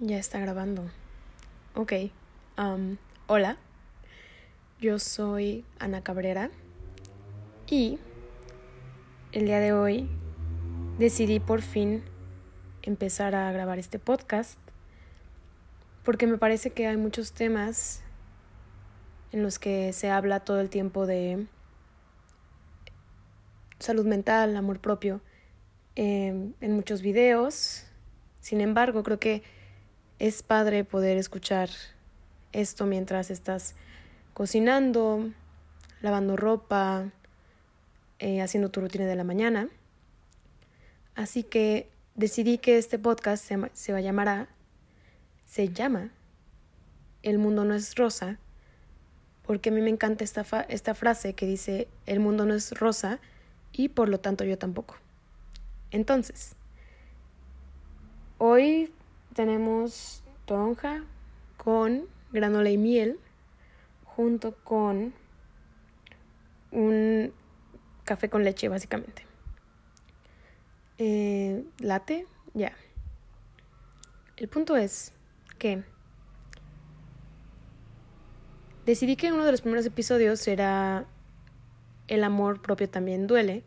Ya está grabando. Ok. hola. Yo soy Ana Cabrera. Y el día de hoy decidí por fin empezar a grabar este podcast. Porque me parece que hay muchos temas en los que se habla todo el tiempo de salud mental, amor propio, em, en muchos videos. Sin embargo, creo que es padre poder escuchar esto mientras estás cocinando, lavando ropa, eh, haciendo tu rutina de la mañana. Así que decidí que este podcast se, se va a llamar, se llama El mundo no es rosa, porque a mí me encanta esta, esta frase que dice, el mundo no es rosa y por lo tanto yo tampoco. Entonces, hoy tenemos toronja con granola y miel junto con un café con leche básicamente. Eh, late, ya. El punto es que decidí que uno de los primeros episodios será el amor propio también duele,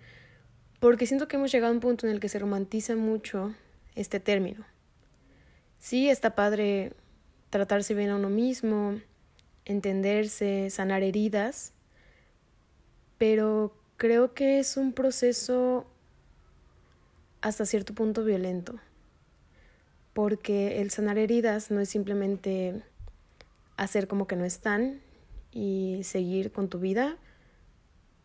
porque siento que hemos llegado a un punto en el que se romantiza mucho este término. Sí, está padre tratarse bien a uno mismo, entenderse, sanar heridas, pero creo que es un proceso hasta cierto punto violento, porque el sanar heridas no es simplemente hacer como que no están y seguir con tu vida,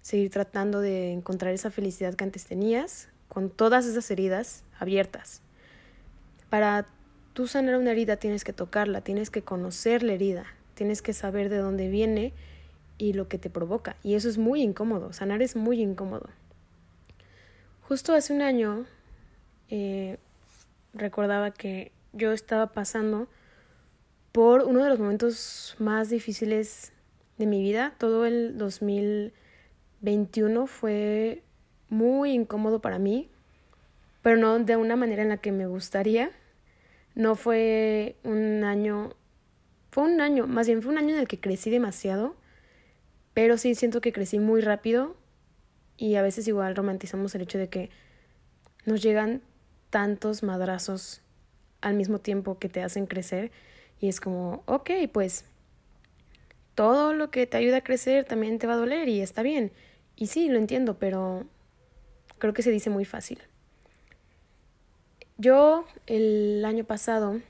seguir tratando de encontrar esa felicidad que antes tenías, con todas esas heridas abiertas. Para tú sanar una herida tienes que tocarla, tienes que conocer la herida, tienes que saber de dónde viene y lo que te provoca. Y eso es muy incómodo, sanar es muy incómodo. Justo hace un año eh, recordaba que yo estaba pasando por uno de los momentos más difíciles de mi vida, todo el 2000 21 fue muy incómodo para mí, pero no de una manera en la que me gustaría. No fue un año, fue un año, más bien fue un año en el que crecí demasiado, pero sí siento que crecí muy rápido y a veces igual romantizamos el hecho de que nos llegan tantos madrazos al mismo tiempo que te hacen crecer y es como, ok, pues todo lo que te ayuda a crecer también te va a doler y está bien. Y sí, lo entiendo, pero creo que se dice muy fácil. Yo el año pasado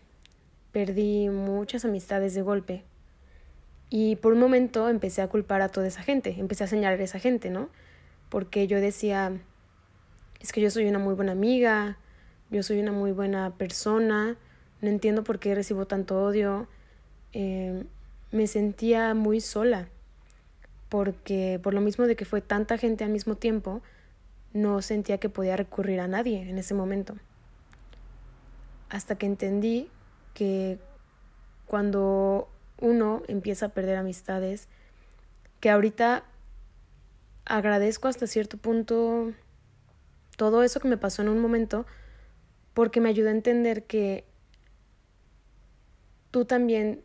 perdí muchas amistades de golpe y por un momento empecé a culpar a toda esa gente, empecé a señalar a esa gente, ¿no? Porque yo decía, es que yo soy una muy buena amiga, yo soy una muy buena persona, no entiendo por qué recibo tanto odio. Eh, me sentía muy sola, porque por lo mismo de que fue tanta gente al mismo tiempo, no sentía que podía recurrir a nadie en ese momento. Hasta que entendí que cuando uno empieza a perder amistades, que ahorita agradezco hasta cierto punto todo eso que me pasó en un momento, porque me ayudó a entender que tú también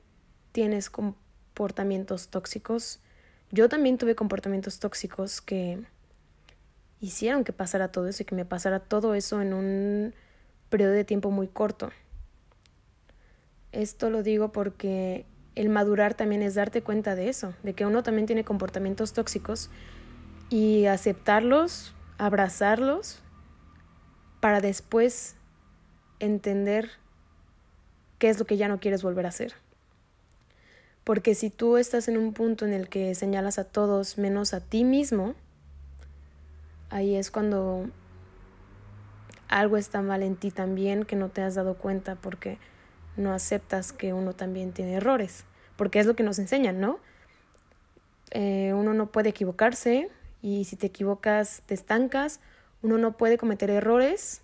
tienes comportamientos tóxicos. Yo también tuve comportamientos tóxicos que hicieron que pasara todo eso y que me pasara todo eso en un periodo de tiempo muy corto. Esto lo digo porque el madurar también es darte cuenta de eso, de que uno también tiene comportamientos tóxicos y aceptarlos, abrazarlos, para después entender qué es lo que ya no quieres volver a hacer. Porque si tú estás en un punto en el que señalas a todos menos a ti mismo, ahí es cuando algo está mal en ti también que no te has dado cuenta porque no aceptas que uno también tiene errores. Porque es lo que nos enseñan, ¿no? Eh, uno no puede equivocarse y si te equivocas te estancas. Uno no puede cometer errores.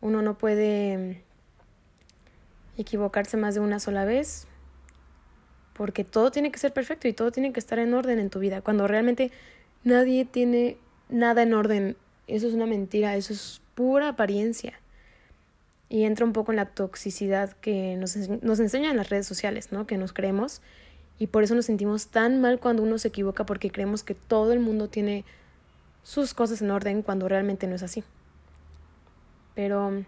Uno no puede equivocarse más de una sola vez porque todo tiene que ser perfecto y todo tiene que estar en orden en tu vida, cuando realmente nadie tiene nada en orden. Eso es una mentira, eso es pura apariencia. Y entra un poco en la toxicidad que nos, nos enseñan las redes sociales, ¿no? Que nos creemos. Y por eso nos sentimos tan mal cuando uno se equivoca porque creemos que todo el mundo tiene sus cosas en orden cuando realmente no es así. Pero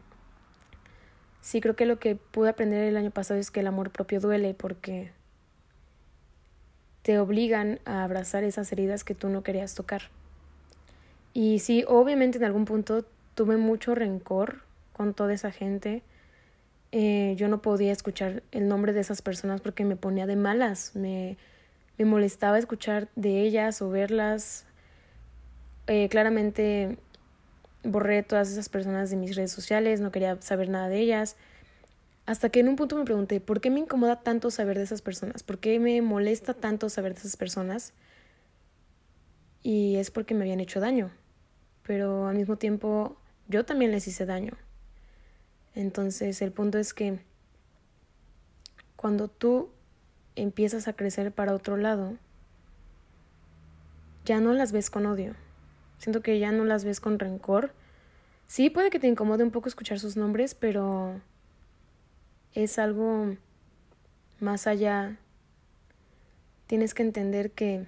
sí creo que lo que pude aprender el año pasado es que el amor propio duele porque te obligan a abrazar esas heridas que tú no querías tocar. Y sí, obviamente en algún punto tuve mucho rencor con toda esa gente. Eh, yo no podía escuchar el nombre de esas personas porque me ponía de malas, me, molestaba escuchar de ellas o verlas. Eh, claramente borré todas esas personas de mis redes sociales, no quería saber nada de ellas. Hasta que en un punto me pregunté, ¿por qué me incomoda tanto saber de esas personas? ¿Por qué me molesta tanto saber de esas personas? Y es porque me habían hecho daño. Pero al mismo tiempo yo también les hice daño. Entonces el punto es que cuando tú empiezas a crecer para otro lado, ya no las ves con odio. Siento que ya no las ves con rencor. Sí, puede que te incomode un poco escuchar sus nombres, pero es algo más allá. Tienes que entender que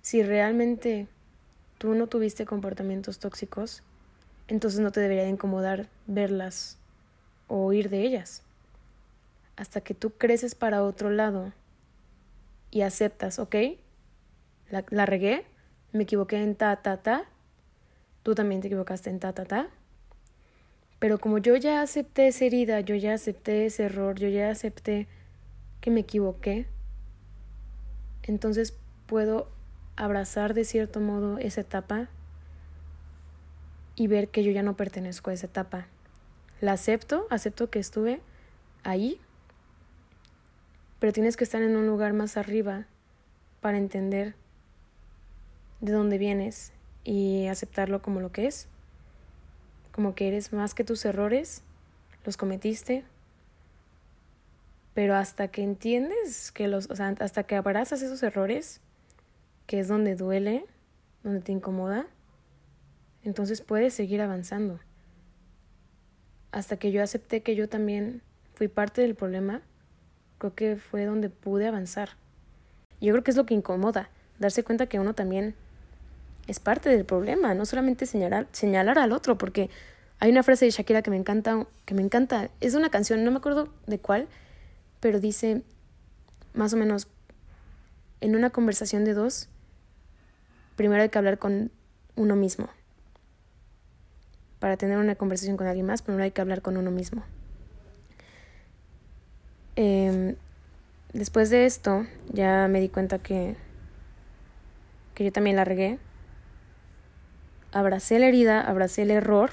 si realmente tú no tuviste comportamientos tóxicos, entonces no te debería de incomodar verlas o oír de ellas. Hasta que tú creces para otro lado y aceptas, ok, la, la regué, me equivoqué en ta, ta, ta, tú también te equivocaste en ta, ta, ta. Pero como yo ya acepté esa herida, yo ya acepté ese error, yo ya acepté que me equivoqué, entonces puedo abrazar de cierto modo esa etapa y ver que yo ya no pertenezco a esa etapa. La acepto, acepto que estuve ahí, pero tienes que estar en un lugar más arriba para entender de dónde vienes y aceptarlo como lo que es, como que eres más que tus errores, los cometiste, pero hasta que entiendes que los, o sea, hasta que abrazas esos errores, que es donde duele, donde te incomoda, entonces puedes seguir avanzando. Hasta que yo acepté que yo también fui parte del problema, creo que fue donde pude avanzar. Yo creo que es lo que incomoda, darse cuenta que uno también es parte del problema, no solamente señalar, señalar al otro, porque hay una frase de Shakira que me encanta, que me encanta, es una canción, no me acuerdo de cuál, pero dice más o menos, en una conversación de dos, primero hay que hablar con uno mismo. Para tener una conversación con alguien más, primero hay que hablar con uno mismo. Em, después de esto, ya me di cuenta que, que yo también la regué abracé la herida, abracé el error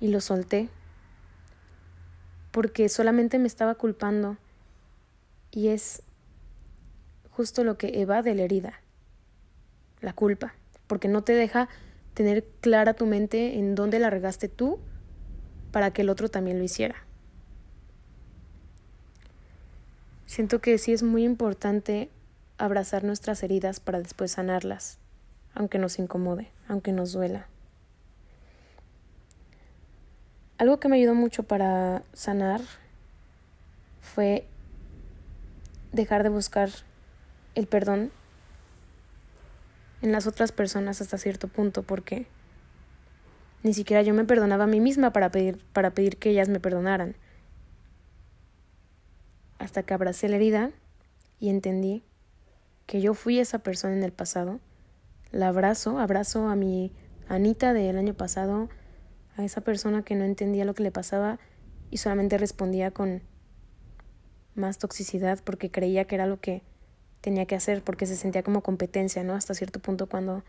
y lo solté. Porque solamente me estaba culpando y es justo lo que evade la herida, la culpa, porque no te deja tener clara tu mente en dónde la regaste tú para que el otro también lo hiciera. Siento que sí es muy importante abrazar nuestras heridas para después sanarlas aunque nos incomode, aunque nos duela. Algo que me ayudó mucho para sanar fue dejar de buscar el perdón en las otras personas hasta cierto punto, porque ni siquiera yo me perdonaba a mí misma para pedir, para pedir que ellas me perdonaran. Hasta que abracé la herida y entendí que yo fui esa persona en el pasado la abrazo, abrazo a mi Anita del año pasado, a esa persona que no entendía lo que le pasaba y solamente respondía con más toxicidad porque creía que era lo que tenía que hacer, porque se sentía como competencia, ¿no? Hasta cierto punto cuando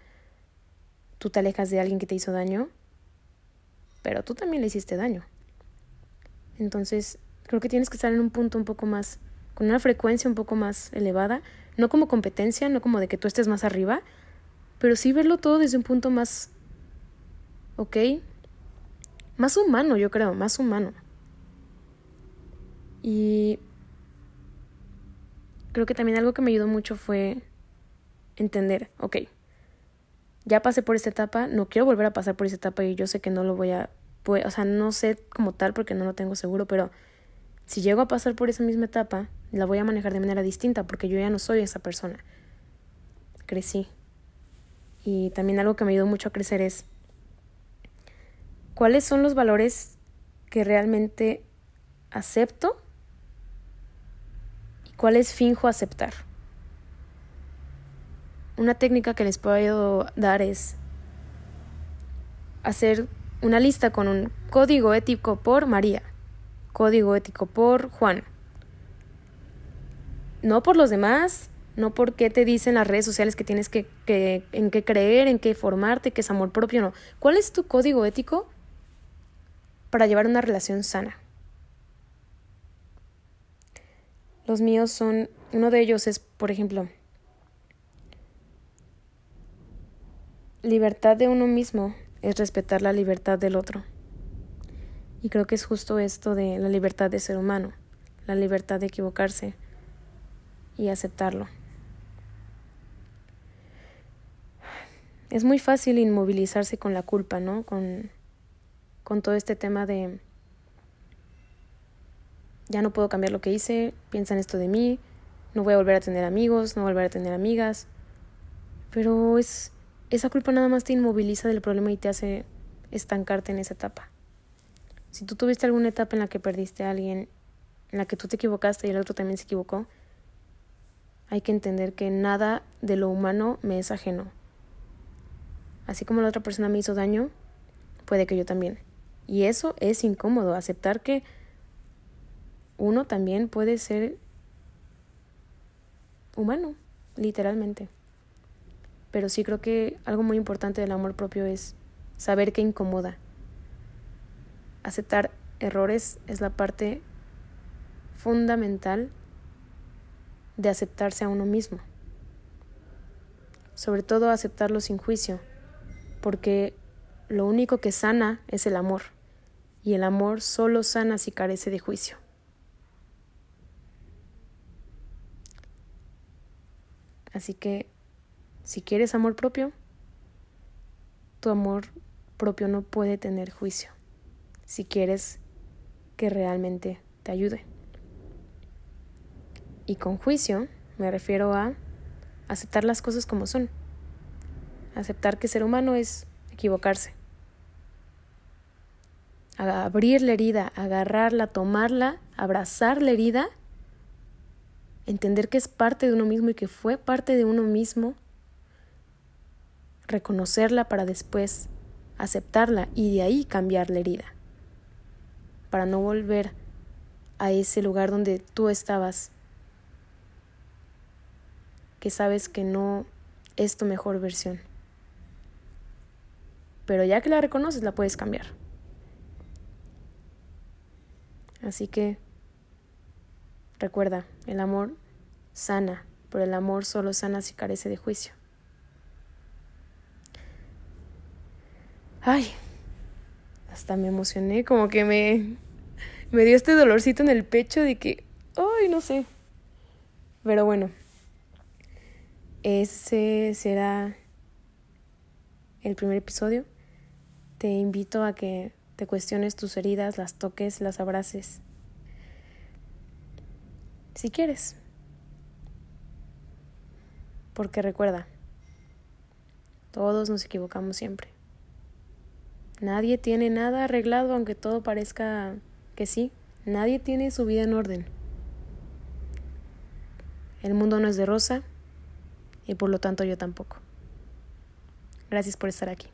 tú te alejas de alguien que te hizo daño, pero tú también le hiciste daño. Entonces, creo que tienes que estar en un punto un poco más, con una frecuencia un poco más elevada, no como competencia, no como de que tú estés más arriba, pero sí verlo todo desde un punto más, ¿ok? Más humano, yo creo, más humano. Y creo que también algo que me ayudó mucho fue entender, ok, ya pasé por esta etapa, no quiero volver a pasar por esta etapa y yo sé que no lo voy a o sea, no sé como tal porque no lo tengo seguro, pero si llego a pasar por esa misma etapa, la voy a manejar de manera distinta porque yo ya no soy esa persona. Crecí. Y también algo que me ayudó mucho a crecer es cuáles son los valores que realmente acepto cuáles finjo aceptar. Una técnica que les puedo dar es hacer una lista con un código ético por María, código ético por Juan. No por los demás, no porque te dicen las redes sociales que tienes que, que, en qué creer, en qué formarte, que es amor propio, no. ¿Cuál es tu código ético para llevar una relación sana? Los míos son, uno de ellos es, por ejemplo, libertad de uno mismo es respetar la libertad del otro. Y creo que es justo esto de la libertad de ser humano, la libertad de equivocarse y aceptarlo. Es muy fácil inmovilizarse con la culpa, ¿no? Con, con todo este tema de ya no puedo cambiar lo que hice, piensan esto de mí, no voy a volver a tener amigos, no voy a volver a tener amigas. Pero es esa culpa nada más te inmoviliza del problema y te hace estancarte en esa etapa. Si tú tuviste alguna etapa en la que perdiste a alguien, en la que tú te equivocaste y el otro también se equivocó, hay que entender que nada de lo humano me es ajeno. Así como la otra persona me hizo daño, puede que yo también. Y eso es incómodo, aceptar que uno también puede ser humano, literalmente. Pero sí creo que algo muy importante del amor propio es saber que incomoda. Aceptar errores es la parte fundamental de aceptarse a uno mismo. Sobre todo aceptarlo sin juicio, porque lo único que sana es el amor, y el amor solo sana si carece de juicio. Así que, si quieres amor propio, tu amor propio no puede tener juicio, si quieres que realmente te ayude. Y con juicio me refiero a aceptar las cosas como son, aceptar que ser humano es equivocarse, abrir la herida, agarrarla, tomarla, abrazar la herida entender que es parte de uno mismo y que fue parte de uno mismo, reconocerla para después aceptarla y de ahí cambiar la herida, para no volver a ese lugar donde tú estabas, que sabes que no es tu mejor versión. Pero ya que la reconoces, la puedes cambiar. Así que Recuerda, el amor sana, pero el amor solo sana si carece de juicio. Ay, hasta me emocioné, como que me, me dio este dolorcito en el pecho de que, ay, no sé. Pero bueno, ese será el primer episodio. Te invito a que te cuestiones tus heridas, las toques, las abraces si quieres. Porque recuerda, todos nos equivocamos siempre. Nadie tiene nada arreglado aunque todo parezca que sí. Nadie tiene su vida en orden. El mundo no es de rosa y por lo tanto yo tampoco. Gracias por estar aquí.